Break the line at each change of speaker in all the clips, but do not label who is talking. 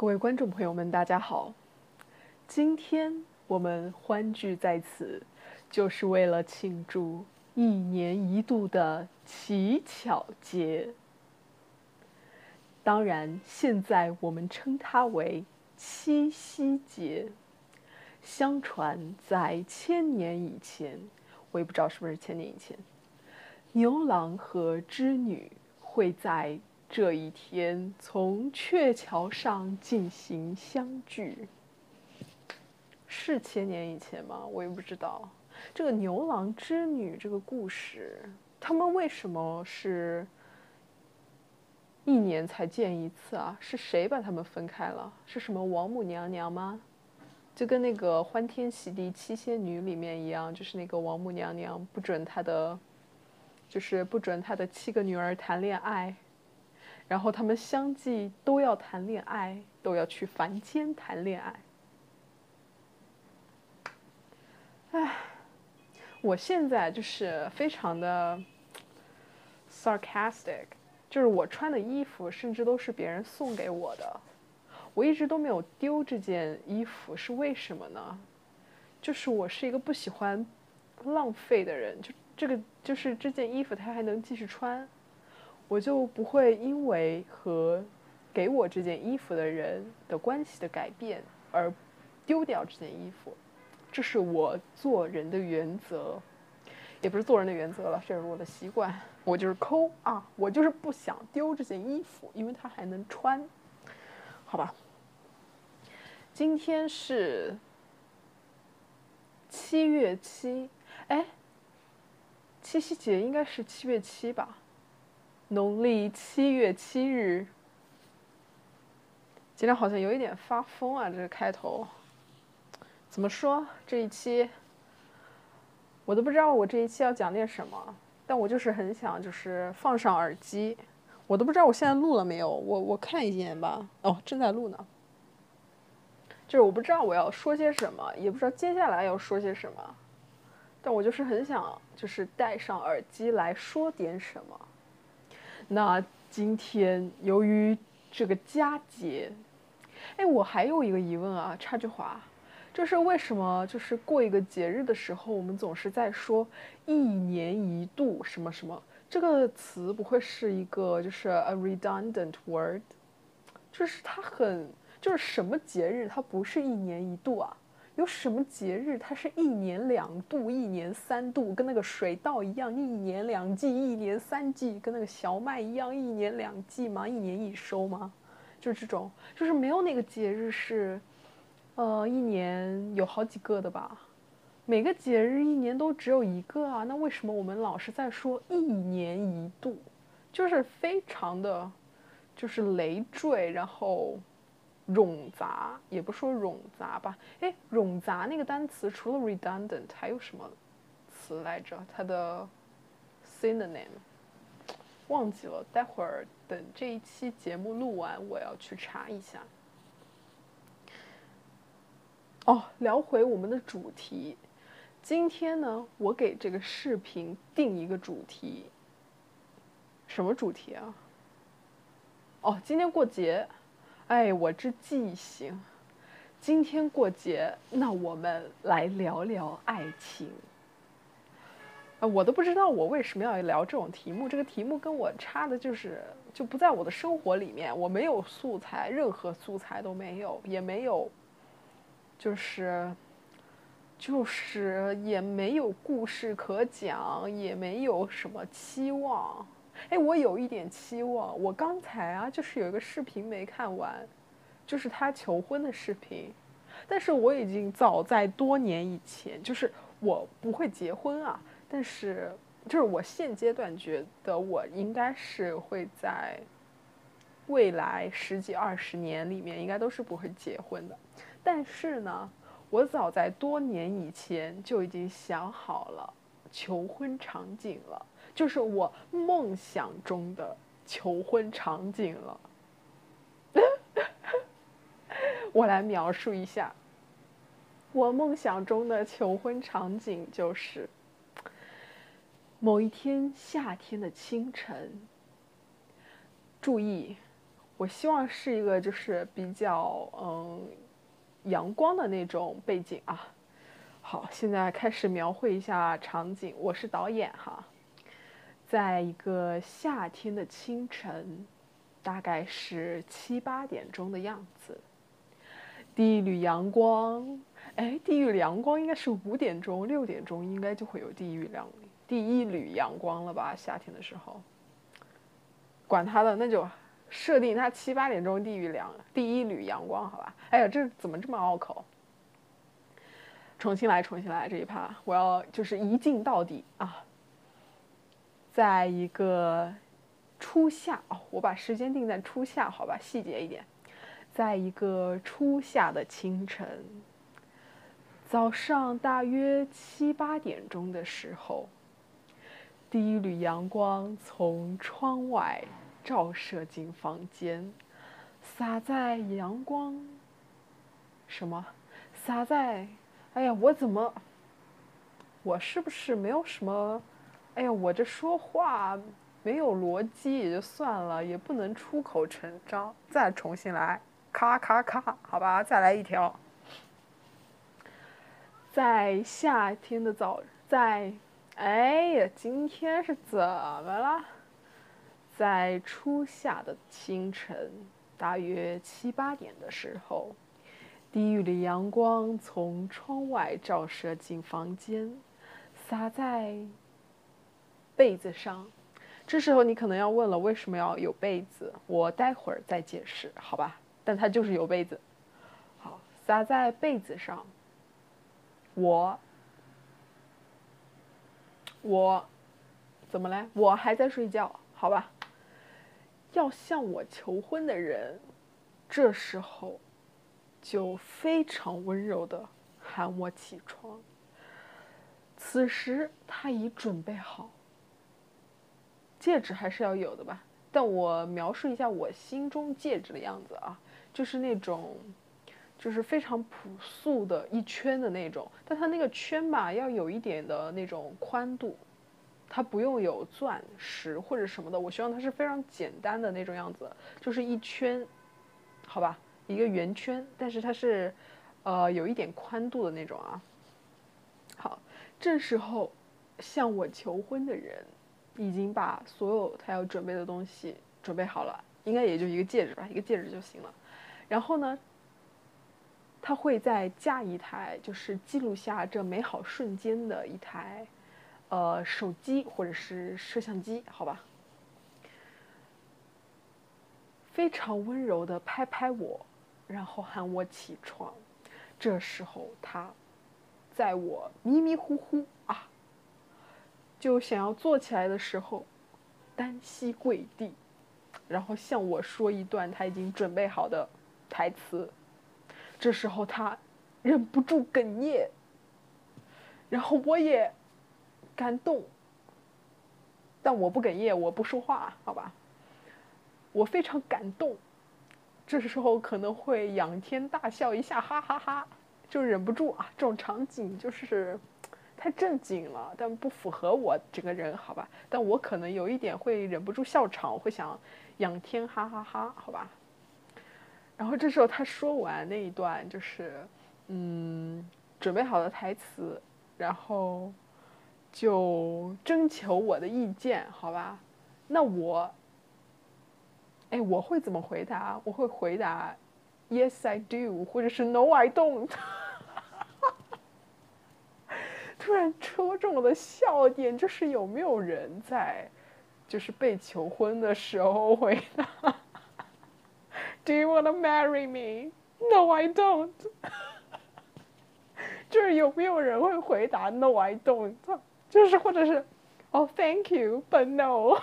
各位观众朋友们，大家好！今天我们欢聚在此，就是为了庆祝一年一度的乞巧节。当然，现在我们称它为七夕节。相传在千年以前，我也不知道是不是千年以前，牛郎和织女会在。这一天从鹊桥上进行相聚，是千年以前吗？我也不知道。这个牛郎织女这个故事，他们为什么是一年才见一次啊？是谁把他们分开了？是什么王母娘娘吗？就跟那个《欢天喜地七仙女》里面一样，就是那个王母娘娘不准她的，就是不准她的七个女儿谈恋爱。然后他们相继都要谈恋爱，都要去凡间谈恋爱。唉，我现在就是非常的 sarcastic，就是我穿的衣服甚至都是别人送给我的，我一直都没有丢这件衣服，是为什么呢？就是我是一个不喜欢浪费的人，就这个就是这件衣服它还能继续穿。我就不会因为和给我这件衣服的人的关系的改变而丢掉这件衣服，这是我做人的原则，也不是做人的原则了，这是我的习惯。我就是抠啊，我就是不想丢这件衣服，因为它还能穿，好吧？今天是七月七，哎，七夕节应该是七月七吧？农历七月七日，今天好像有一点发疯啊！这个开头，怎么说？这一期我都不知道我这一期要讲点什么，但我就是很想，就是放上耳机。我都不知道我现在录了没有，我我看一眼吧。哦，正在录呢。就是我不知道我要说些什么，也不知道接下来要说些什么，但我就是很想，就是戴上耳机来说点什么。那今天由于这个佳节，哎，我还有一个疑问啊，插句话，就是为什么就是过一个节日的时候，我们总是在说一年一度什么什么这个词，不会是一个就是 a redundant word，就是它很就是什么节日它不是一年一度啊？有什么节日它是一年两度、一年三度，跟那个水稻一样，一年两季、一年三季，跟那个小麦一样，一年两季吗？一年一收吗？就是这种，就是没有哪个节日是，呃，一年有好几个的吧？每个节日一年都只有一个啊，那为什么我们老是在说一年一度？就是非常的，就是累赘，然后。冗杂也不说冗杂吧，哎，冗杂那个单词除了 redundant 还有什么词来着？它的 synonym 忘记了，待会儿等这一期节目录完，我要去查一下。哦，聊回我们的主题，今天呢，我给这个视频定一个主题，什么主题啊？哦，今天过节。哎，我这记性！今天过节，那我们来聊聊爱情。我都不知道我为什么要聊这种题目。这个题目跟我差的就是就不在我的生活里面，我没有素材，任何素材都没有，也没有，就是就是也没有故事可讲，也没有什么期望。哎，我有一点期望。我刚才啊，就是有一个视频没看完，就是他求婚的视频。但是我已经早在多年以前，就是我不会结婚啊。但是就是我现阶段觉得我应该是会在未来十几二十年里面，应该都是不会结婚的。但是呢，我早在多年以前就已经想好了求婚场景了。就是我梦想中的求婚场景了。我来描述一下，我梦想中的求婚场景就是某一天夏天的清晨。注意，我希望是一个就是比较嗯阳光的那种背景啊。好，现在开始描绘一下场景。我是导演哈，在一个夏天的清晨，大概是七八点钟的样子。第一缕阳光，哎，第一缕阳光应该是五点钟、六点钟应该就会有第一缕阳第一缕阳光了吧？夏天的时候，管他的，那就设定它七八点钟第一缕阳第一缕阳光，好吧？哎呀，这怎么这么拗口？重新来，重新来这一趴，我要就是一镜到底啊！在一个初夏哦，我把时间定在初夏，好吧，细节一点，在一个初夏的清晨，早上大约七八点钟的时候，第一缕阳光从窗外照射进房间，洒在阳光什么？洒在。哎呀，我怎么？我是不是没有什么？哎呀，我这说话没有逻辑也就算了，也不能出口成章。再重新来，咔咔咔，好吧，再来一条。在夏天的早，在，哎呀，今天是怎么了？在初夏的清晨，大约七八点的时候。第一缕阳光从窗外照射进房间，洒在被子上。这时候你可能要问了，为什么要有被子？我待会儿再解释，好吧？但它就是有被子。好，洒在被子上。我，我，怎么嘞？我还在睡觉，好吧？要向我求婚的人，这时候。就非常温柔的喊我起床。此时他已准备好，戒指还是要有的吧？但我描述一下我心中戒指的样子啊，就是那种，就是非常朴素的一圈的那种，但它那个圈吧要有一点的那种宽度，它不用有钻石或者什么的，我希望它是非常简单的那种样子，就是一圈，好吧？一个圆圈，但是它是，呃，有一点宽度的那种啊。好，这时候向我求婚的人已经把所有他要准备的东西准备好了，应该也就一个戒指吧，一个戒指就行了。然后呢，他会再架一台，就是记录下这美好瞬间的一台，呃，手机或者是摄像机，好吧？非常温柔的拍拍我。然后喊我起床，这时候他，在我迷迷糊糊，就想要坐起来的时候，单膝跪地，然后向我说一段他已经准备好的台词。这时候他忍不住哽咽，然后我也感动，但我不哽咽，我不说话，好吧？我非常感动。这时候可能会仰天大笑一下，哈哈哈，就忍不住啊！这种场景就是太正经了，但不符合我整个人，好吧？但我可能有一点会忍不住笑场，会想仰天哈哈哈，好吧？然后这时候他说完那一段，就是嗯，准备好的台词，然后就征求我的意见，好吧？那我。哎，我会怎么回答？我会回答，Yes I do，或者是 No I don't。突然戳中我的笑点，就是有没有人在，就是被求婚的时候回答，Do you wanna marry me？No I don't。就是有没有人会回答 No I don't？就是或者是，Oh thank you，but no。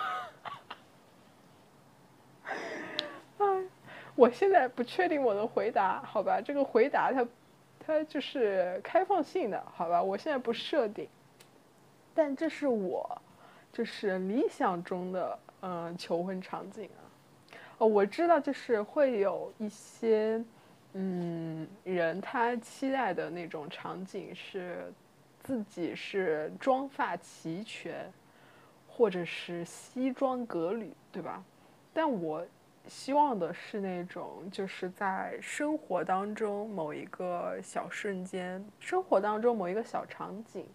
我现在不确定我的回答，好吧？这个回答它，它就是开放性的，好吧？我现在不设定，但这是我，就是理想中的嗯求婚场景啊。哦，我知道，就是会有一些嗯人他期待的那种场景是自己是妆发齐全，或者是西装革履，对吧？但我。希望的是那种，就是在生活当中某一个小瞬间，生活当中某一个小场景，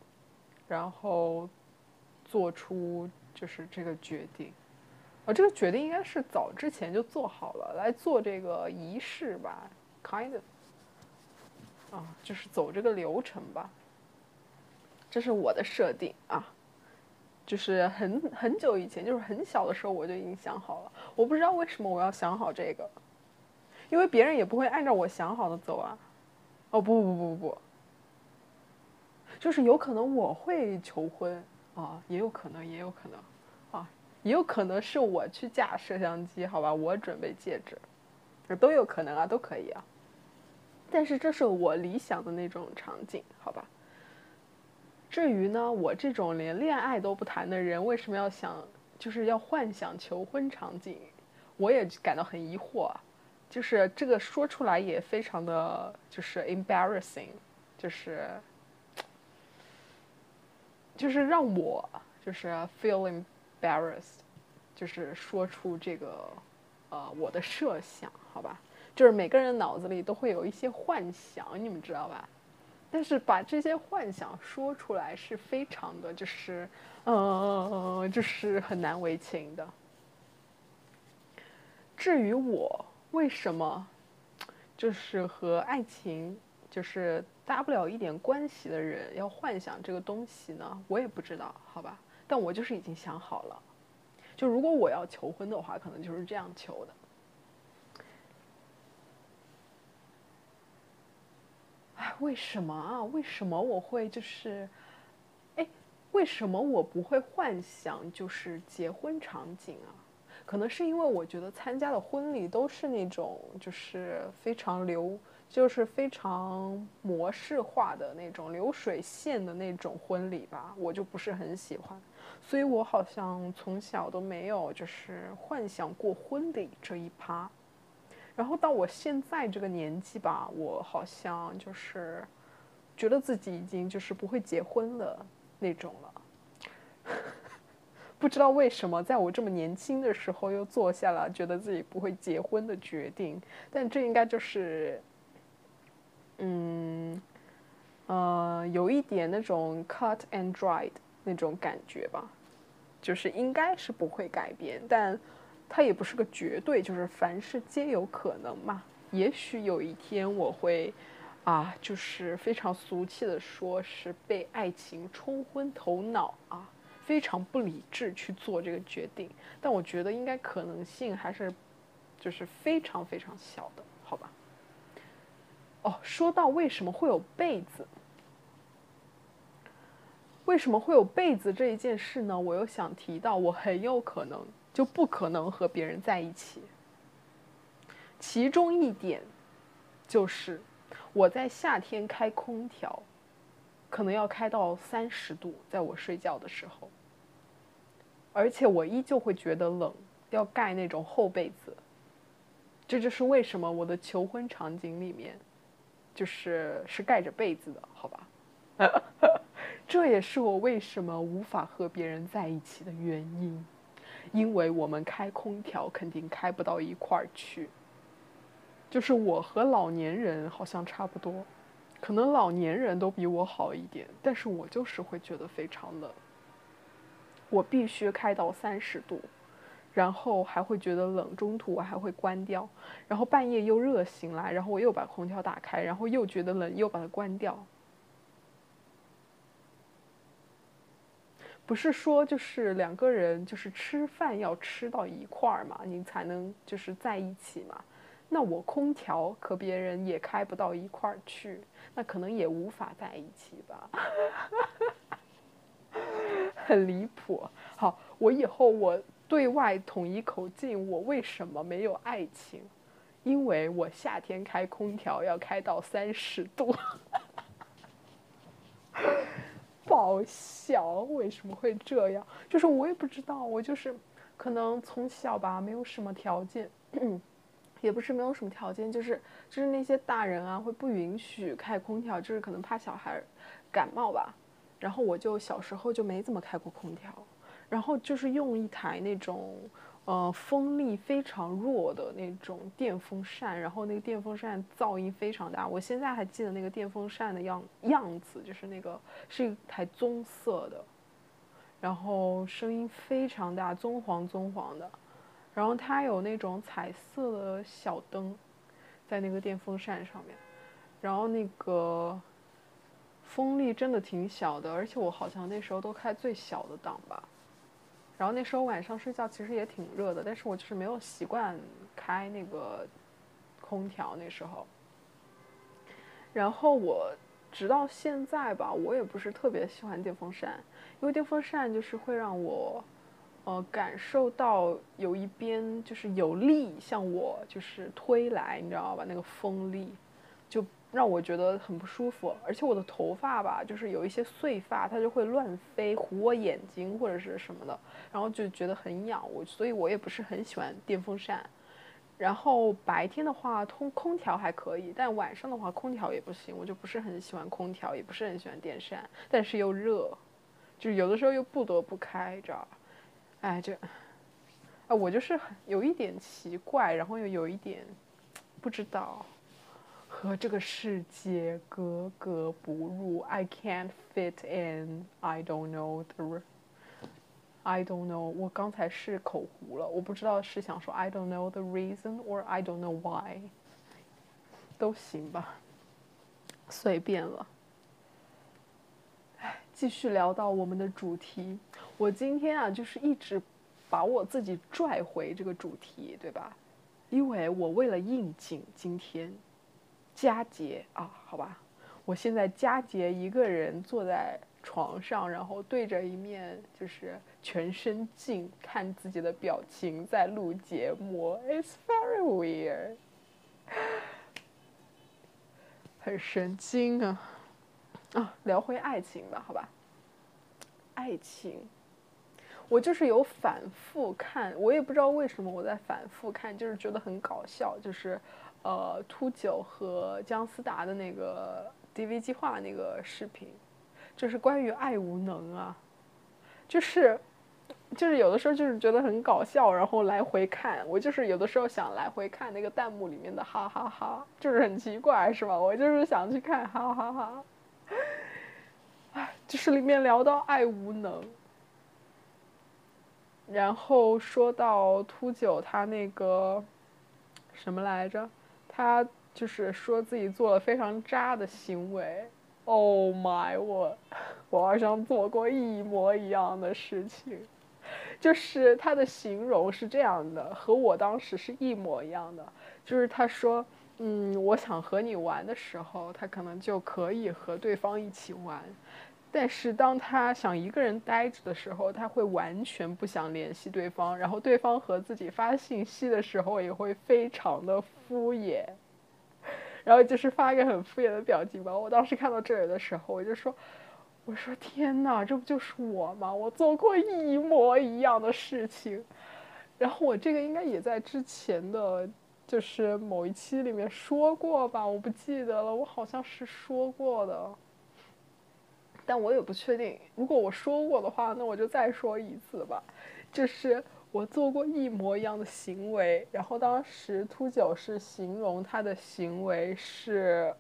然后做出就是这个决定。啊，这个决定应该是早之前就做好了，来做这个仪式吧，kind of。啊，就是走这个流程吧。这是我的设定啊。就是很很久以前，就是很小的时候，我就已经想好了。我不知道为什么我要想好这个，因为别人也不会按照我想好的走啊。哦不不不不不，就是有可能我会求婚啊，也有可能，也有可能啊，也有可能是我去架摄像机，好吧，我准备戒指，都有可能啊，都可以啊。但是这是我理想的那种场景，好吧。至于呢，我这种连恋爱都不谈的人，为什么要想，就是要幻想求婚场景？我也感到很疑惑。就是这个说出来也非常的就是 embarrassing，就是，就是让我就是 feel embarrassed，就是说出这个，呃，我的设想，好吧？就是每个人脑子里都会有一些幻想，你们知道吧？但是把这些幻想说出来是非常的，就是，嗯，就是很难为情的。至于我为什么，就是和爱情就是搭不了一点关系的人要幻想这个东西呢？我也不知道，好吧。但我就是已经想好了，就如果我要求婚的话，可能就是这样求的。为什么啊？为什么我会就是，哎，为什么我不会幻想就是结婚场景啊？可能是因为我觉得参加的婚礼都是那种就是非常流，就是非常模式化的那种流水线的那种婚礼吧，我就不是很喜欢，所以我好像从小都没有就是幻想过婚礼这一趴。然后到我现在这个年纪吧，我好像就是觉得自己已经就是不会结婚了那种了。不知道为什么，在我这么年轻的时候又做下了觉得自己不会结婚的决定。但这应该就是，嗯，呃，有一点那种 cut and dried 那种感觉吧，就是应该是不会改变，但。它也不是个绝对，就是凡事皆有可能嘛。也许有一天我会，啊，就是非常俗气的说，是被爱情冲昏头脑啊，非常不理智去做这个决定。但我觉得应该可能性还是，就是非常非常小的，好吧？哦，说到为什么会有被子，为什么会有被子这一件事呢？我又想提到，我很有可能。就不可能和别人在一起。其中一点，就是我在夏天开空调，可能要开到三十度，在我睡觉的时候，而且我依旧会觉得冷，要盖那种厚被子。这就是为什么我的求婚场景里面，就是是盖着被子的，好吧？这也是我为什么无法和别人在一起的原因。因为我们开空调肯定开不到一块儿去，就是我和老年人好像差不多，可能老年人都比我好一点，但是我就是会觉得非常冷。我必须开到三十度，然后还会觉得冷，中途我还会关掉，然后半夜又热醒来，然后我又把空调打开，然后又觉得冷，又把它关掉。不是说就是两个人就是吃饭要吃到一块儿嘛，你才能就是在一起嘛。那我空调和别人也开不到一块儿去，那可能也无法在一起吧。很离谱。好，我以后我对外统一口径，我为什么没有爱情？因为我夏天开空调要开到三十度。爆笑，为什么会这样？就是我也不知道，我就是可能从小吧，没有什么条件，也不是没有什么条件，就是就是那些大人啊会不允许开空调，就是可能怕小孩感冒吧。然后我就小时候就没怎么开过空调，然后就是用一台那种呃，风力非常弱的那种电风扇，然后那个电风扇噪音非常大。我现在还记得那个电风扇的样样子，就是那个是一台棕色的，然后声音非常大，棕黄棕黄的。然后它有那种彩色的小灯，在那个电风扇上面。然后那个风力真的挺小的，而且我好像那时候都开最小的档吧。然后那时候晚上睡觉其实也挺热的，但是我就是没有习惯开那个空调那时候。然后我直到现在吧，我也不是特别喜欢电风扇，因为电风扇就是会让我，呃，感受到有一边就是有力向我就是推来，你知道吧？那个风力。让我觉得很不舒服，而且我的头发吧，就是有一些碎发，它就会乱飞，糊我眼睛或者是什么的，然后就觉得很痒，我所以我也不是很喜欢电风扇。然后白天的话，通空调还可以，但晚上的话，空调也不行，我就不是很喜欢空调，也不是很喜欢电扇，但是又热，就有的时候又不得不开，知道吧？哎，这，啊，我就是有一点奇怪，然后又有一点不知道。和这个世界格格不入，I can't fit in. I don't know the. I don't know. 我刚才是口糊了，我不知道是想说 I don't know the reason or I don't know why. 都行吧，随便了。哎，继续聊到我们的主题。我今天啊，就是一直把我自己拽回这个主题，对吧？因为我为了应景，今天。佳节啊，好吧，我现在佳节一个人坐在床上，然后对着一面就是全身镜看自己的表情在录节目，It's very weird，很神经啊啊！聊回爱情吧，好吧，爱情，我就是有反复看，我也不知道为什么我在反复看，就是觉得很搞笑，就是。呃，秃九和姜思达的那个 DV 计划那个视频，就是关于爱无能啊，就是，就是有的时候就是觉得很搞笑，然后来回看，我就是有的时候想来回看那个弹幕里面的哈哈哈，就是很奇怪是吧？我就是想去看哈哈哈，哎，就是里面聊到爱无能，然后说到秃九他那个什么来着？他就是说自己做了非常渣的行为，Oh my，我我好像做过一模一样的事情，就是他的形容是这样的，和我当时是一模一样的，就是他说，嗯，我想和你玩的时候，他可能就可以和对方一起玩。但是当他想一个人待着的时候，他会完全不想联系对方，然后对方和自己发信息的时候也会非常的敷衍，然后就是发一个很敷衍的表情包。我当时看到这里的时候，我就说：“我说天哪，这不就是我吗？我做过一模一样的事情。”然后我这个应该也在之前的就是某一期里面说过吧，我不记得了，我好像是说过的。但我也不确定，如果我说过的话，那我就再说一次吧。就是我做过一模一样的行为，然后当时秃九是形容他的行为是，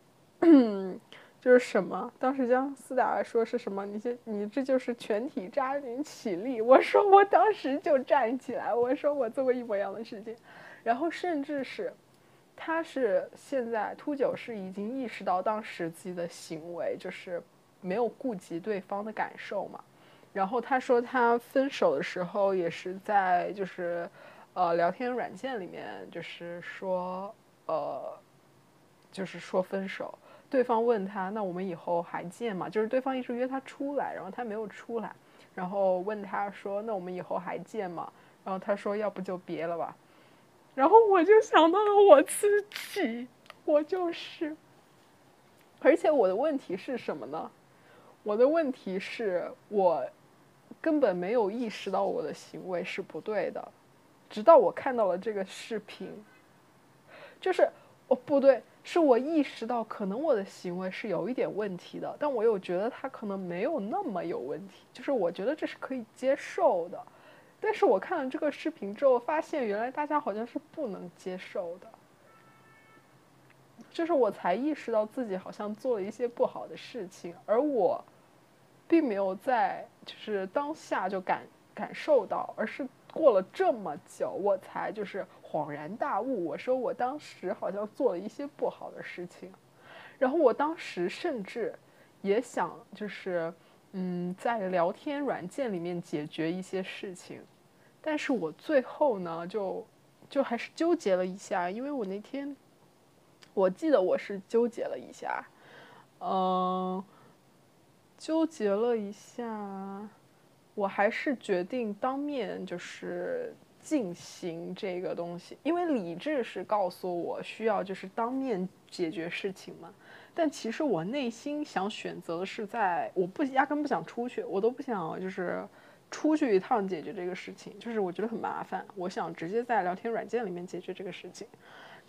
就是什么？当时姜思达说是什么？你这你这就是全体渣女起立。我说我当时就站起来，我说我做过一模一样的事情，然后甚至是，他是现在秃九是已经意识到当时自己的行为就是。没有顾及对方的感受嘛，然后他说他分手的时候也是在就是，呃，聊天软件里面就是说，呃，就是说分手。对方问他，那我们以后还见吗？就是对方一直约他出来，然后他没有出来，然后问他说，那我们以后还见吗？然后他说，要不就别了吧。然后我就想到了我自己，我就是，而且我的问题是什么呢？我的问题是我根本没有意识到我的行为是不对的，直到我看到了这个视频，就是哦不对，是我意识到可能我的行为是有一点问题的，但我又觉得他可能没有那么有问题，就是我觉得这是可以接受的，但是我看了这个视频之后，发现原来大家好像是不能接受的，就是我才意识到自己好像做了一些不好的事情，而我并没有在就是当下就感感受到，而是过了这么久，我才就是恍然大悟。我说我当时好像做了一些不好的事情，然后我当时甚至也想就是嗯，在聊天软件里面解决一些事情。但是我最后呢，就就还是纠结了一下，因为我那天我记得我是纠结了一下，嗯，纠结了一下，我还是决定当面就是进行这个东西，因为理智是告诉我需要就是当面解决事情嘛，但其实我内心想选择的是在我不压根不想出去，我都不想就是。出去一趟解决这个事情，就是我觉得很麻烦。我想直接在聊天软件里面解决这个事情，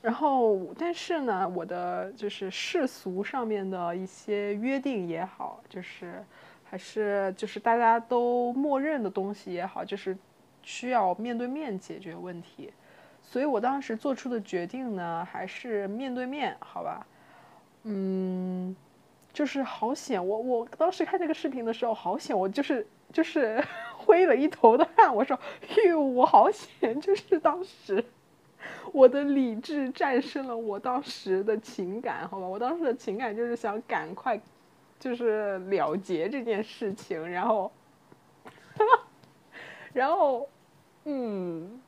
然后但是呢，我的就是世俗上面的一些约定也好，就是还是就是大家都默认的东西也好，就是需要面对面解决问题。所以我当时做出的决定呢，还是面对面，好吧？嗯，就是好险，我我当时看这个视频的时候，好险，我就是就是。挥了一头的汗，我说：“哟，我好险！就是当时，我的理智战胜了我当时的情感，好吧？我当时的情感就是想赶快，就是了结这件事情，然后，然后，嗯，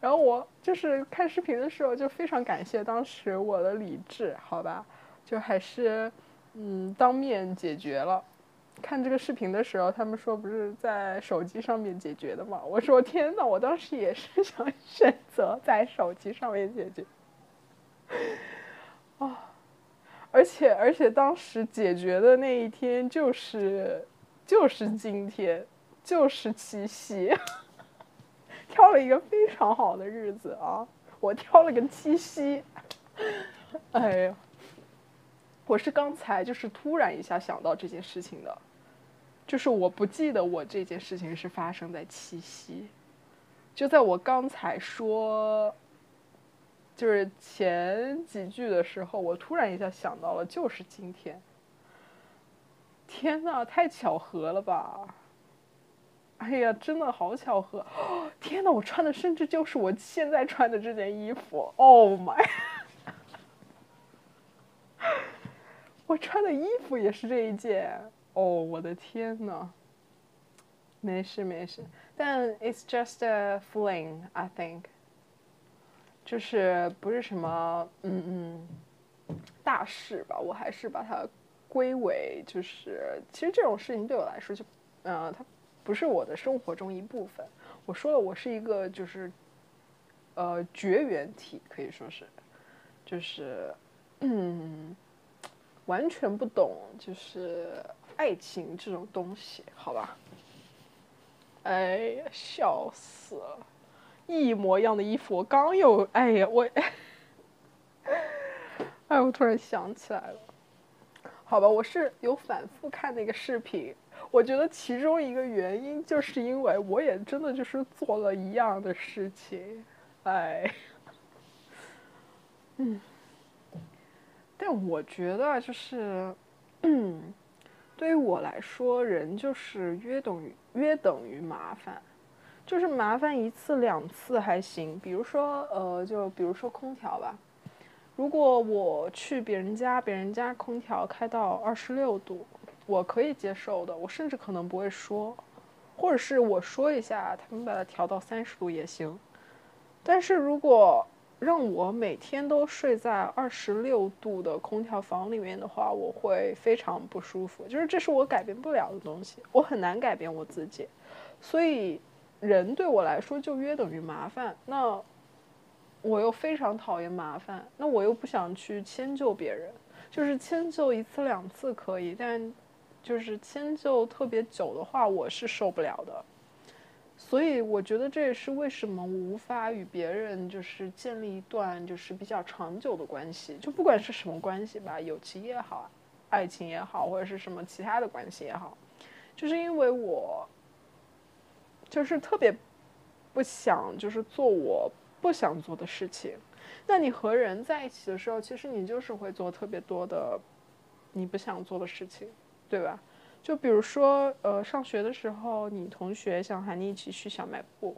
然后我就是看视频的时候就非常感谢当时我的理智，好吧？就还是嗯，当面解决了。”看这个视频的时候，他们说不是在手机上面解决的吗？我说天哪，我当时也是想选择在手机上面解决。啊，而且而且当时解决的那一天就是就是今天，就是七夕，挑了一个非常好的日子啊！我挑了个七夕，哎呀。我是刚才就是突然一下想到这件事情的，就是我不记得我这件事情是发生在七夕，就在我刚才说，就是前几句的时候，我突然一下想到了，就是今天。天呐，太巧合了吧！哎呀，真的好巧合！天呐，我穿的甚至就是我现在穿的这件衣服。Oh my！我穿的衣服也是这一件哦，我的天呐！没事没事，但 it's just a fling，I think，就是不是什么嗯嗯大事吧？我还是把它归为就是，其实这种事情对我来说就，呃，它不是我的生活中一部分。我说了，我是一个就是呃绝缘体，可以说是，就是嗯。完全不懂，就是爱情这种东西，好吧？哎呀，笑死了！一模一样的衣服，我刚有，哎呀，我，哎，我突然想起来了，好吧，我是有反复看那个视频，我觉得其中一个原因就是因为我也真的就是做了一样的事情，哎，嗯。但我觉得就是，嗯对于我来说，人就是约等于约等于麻烦，就是麻烦一次两次还行。比如说，呃，就比如说空调吧，如果我去别人家，别人家空调开到二十六度，我可以接受的，我甚至可能不会说，或者是我说一下，他们把它调到三十度也行。但是如果让我每天都睡在二十六度的空调房里面的话，我会非常不舒服。就是这是我改变不了的东西，我很难改变我自己。所以，人对我来说就约等于麻烦。那我又非常讨厌麻烦，那我又不想去迁就别人。就是迁就一次两次可以，但就是迁就特别久的话，我是受不了的。所以我觉得这也是为什么无法与别人就是建立一段就是比较长久的关系，就不管是什么关系吧，友情也好，爱情也好，或者是什么其他的关系也好，就是因为我就是特别不想就是做我不想做的事情。那你和人在一起的时候，其实你就是会做特别多的你不想做的事情，对吧？就比如说，呃，上学的时候，你同学想喊你一起去小卖部，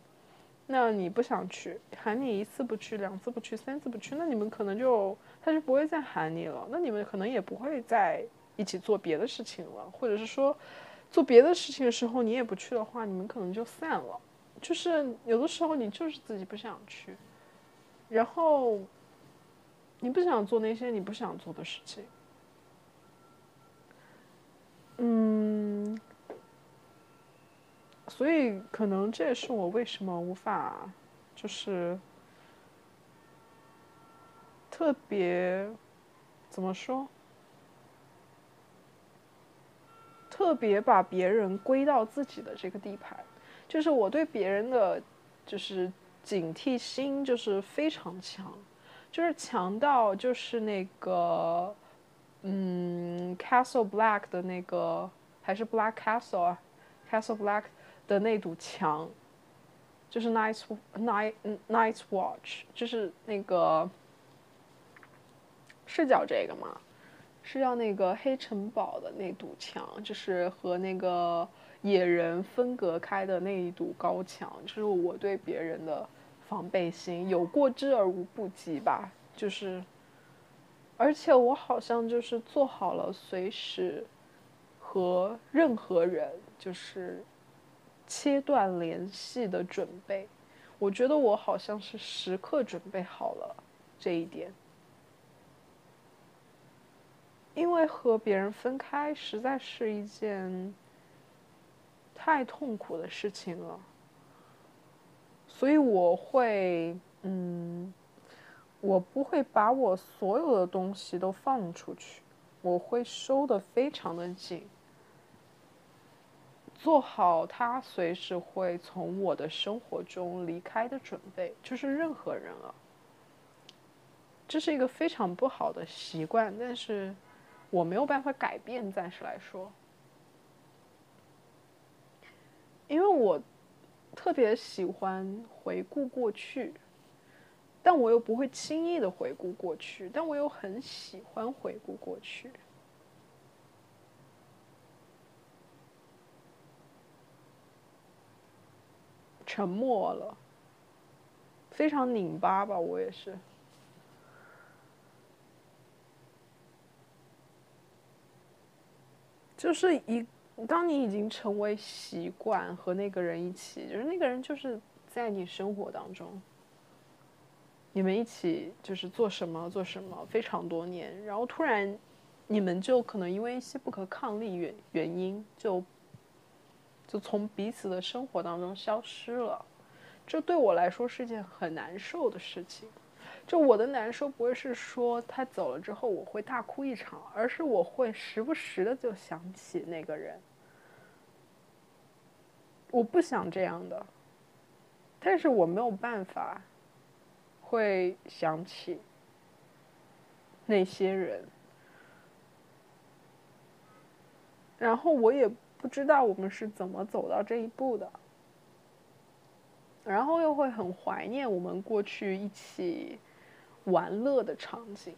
那你不想去，喊你一次不去，两次不去，三次不去，那你们可能就他就不会再喊你了，那你们可能也不会再一起做别的事情了，或者是说，做别的事情的时候你也不去的话，你们可能就散了。就是有的时候你就是自己不想去。然后，你不想做那些你不想做的事情，嗯，所以可能这也是我为什么无法，就是特别怎么说，特别把别人归到自己的这个地盘，就是我对别人的，就是。警惕心就是非常强，就是强到就是那个，嗯，Castle Black 的那个还是 Black Castle 啊，Castle Black 的那堵墙，就是 Night Night Night Watch，就是那个是叫这个吗？是叫那个黑城堡的那堵墙，就是和那个野人分隔开的那一堵高墙，就是我对别人的。防备心有过之而无不及吧，就是，而且我好像就是做好了随时和任何人就是切断联系的准备。我觉得我好像是时刻准备好了这一点，因为和别人分开实在是一件太痛苦的事情了。所以我会，嗯，我不会把我所有的东西都放出去，我会收的非常的紧，做好他随时会从我的生活中离开的准备，就是任何人啊。这是一个非常不好的习惯，但是我没有办法改变，暂时来说，因为我。特别喜欢回顾过去，但我又不会轻易的回顾过去，但我又很喜欢回顾过去。沉默了，非常拧巴吧，我也是，就是一。当你已经成为习惯和那个人一起，就是那个人就是在你生活当中，你们一起就是做什么做什么非常多年，然后突然你们就可能因为一些不可抗力原原因，就就从彼此的生活当中消失了，这对我来说是件很难受的事情。就我的难受不会是说他走了之后我会大哭一场，而是我会时不时的就想起那个人。我不想这样的，但是我没有办法，会想起那些人，然后我也不知道我们是怎么走到这一步的，然后又会很怀念我们过去一起。玩乐的场景，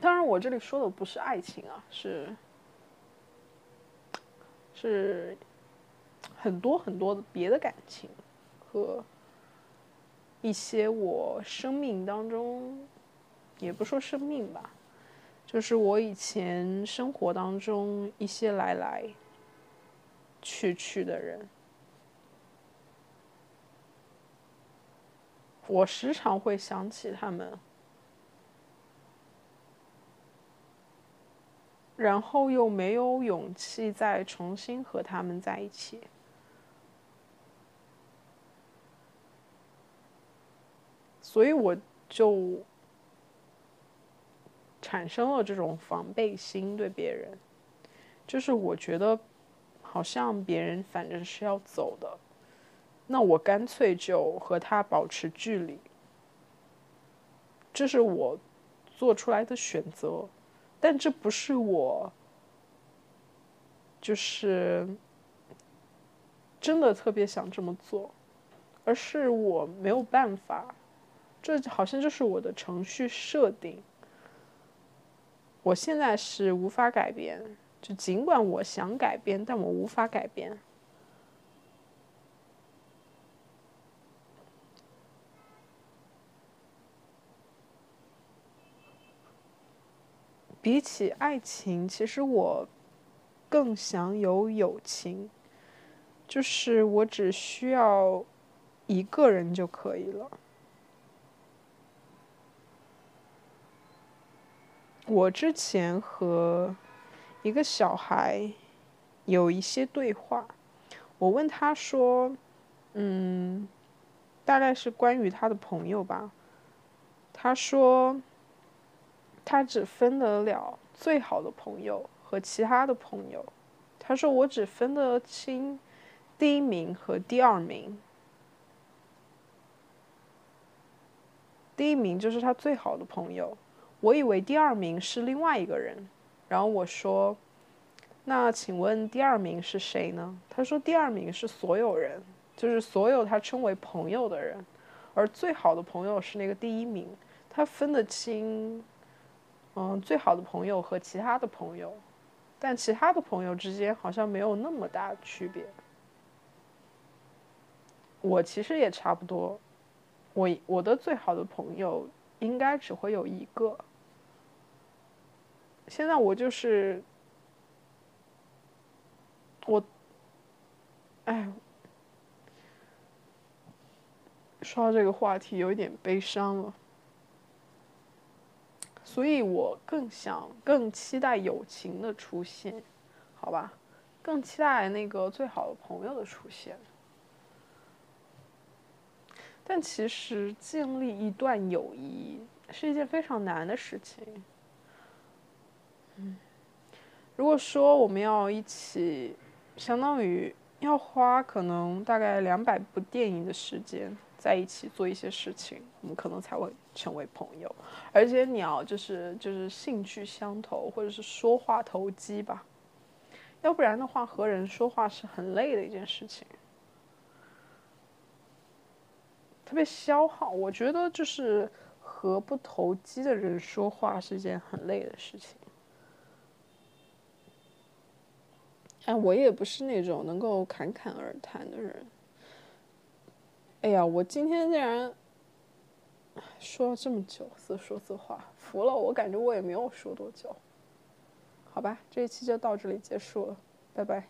当然，我这里说的不是爱情啊，是是很多很多的别的感情和一些我生命当中，也不说生命吧，就是我以前生活当中一些来来去去的人。我时常会想起他们，然后又没有勇气再重新和他们在一起，所以我就产生了这种防备心对别人，就是我觉得好像别人反正是要走的。那我干脆就和他保持距离，这是我做出来的选择，但这不是我，就是真的特别想这么做，而是我没有办法，这好像就是我的程序设定。我现在是无法改变，就尽管我想改变，但我无法改变。比起爱情，其实我更想有友情，就是我只需要一个人就可以了。我之前和一个小孩有一些对话，我问他说：“嗯，大概是关于他的朋友吧。”他说。他只分得了最好的朋友和其他的朋友。他说：“我只分得清第一名和第二名。第一名就是他最好的朋友，我以为第二名是另外一个人。然后我说：‘那请问第二名是谁呢？’他说：‘第二名是所有人，就是所有他称为朋友的人，而最好的朋友是那个第一名。他分得清。’”嗯，最好的朋友和其他的朋友，但其他的朋友之间好像没有那么大区别。我其实也差不多，我我的最好的朋友应该只会有一个。现在我就是我，哎，说到这个话题有一点悲伤了。所以我更想、更期待友情的出现，好吧？更期待那个最好的朋友的出现。但其实建立一段友谊是一件非常难的事情。嗯，如果说我们要一起，相当于要花可能大概两百部电影的时间。在一起做一些事情，我们可能才会成为朋友。而且你要就是就是兴趣相投，或者是说话投机吧，要不然的话和人说话是很累的一件事情，特别消耗。我觉得就是和不投机的人说话是件很累的事情。哎，我也不是那种能够侃侃而谈的人。哎呀，我今天竟然说了这么久，自说自话，服了。我感觉我也没有说多久，好吧，这一期就到这里结束了，拜拜。